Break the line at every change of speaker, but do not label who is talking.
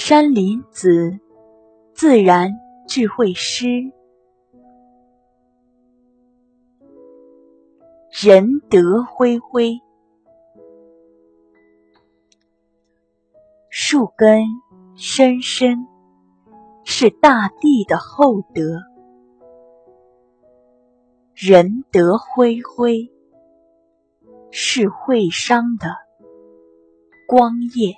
山林子自然智慧师。仁德恢恢树根深深是大地的厚德。仁德恢恢是会商的光业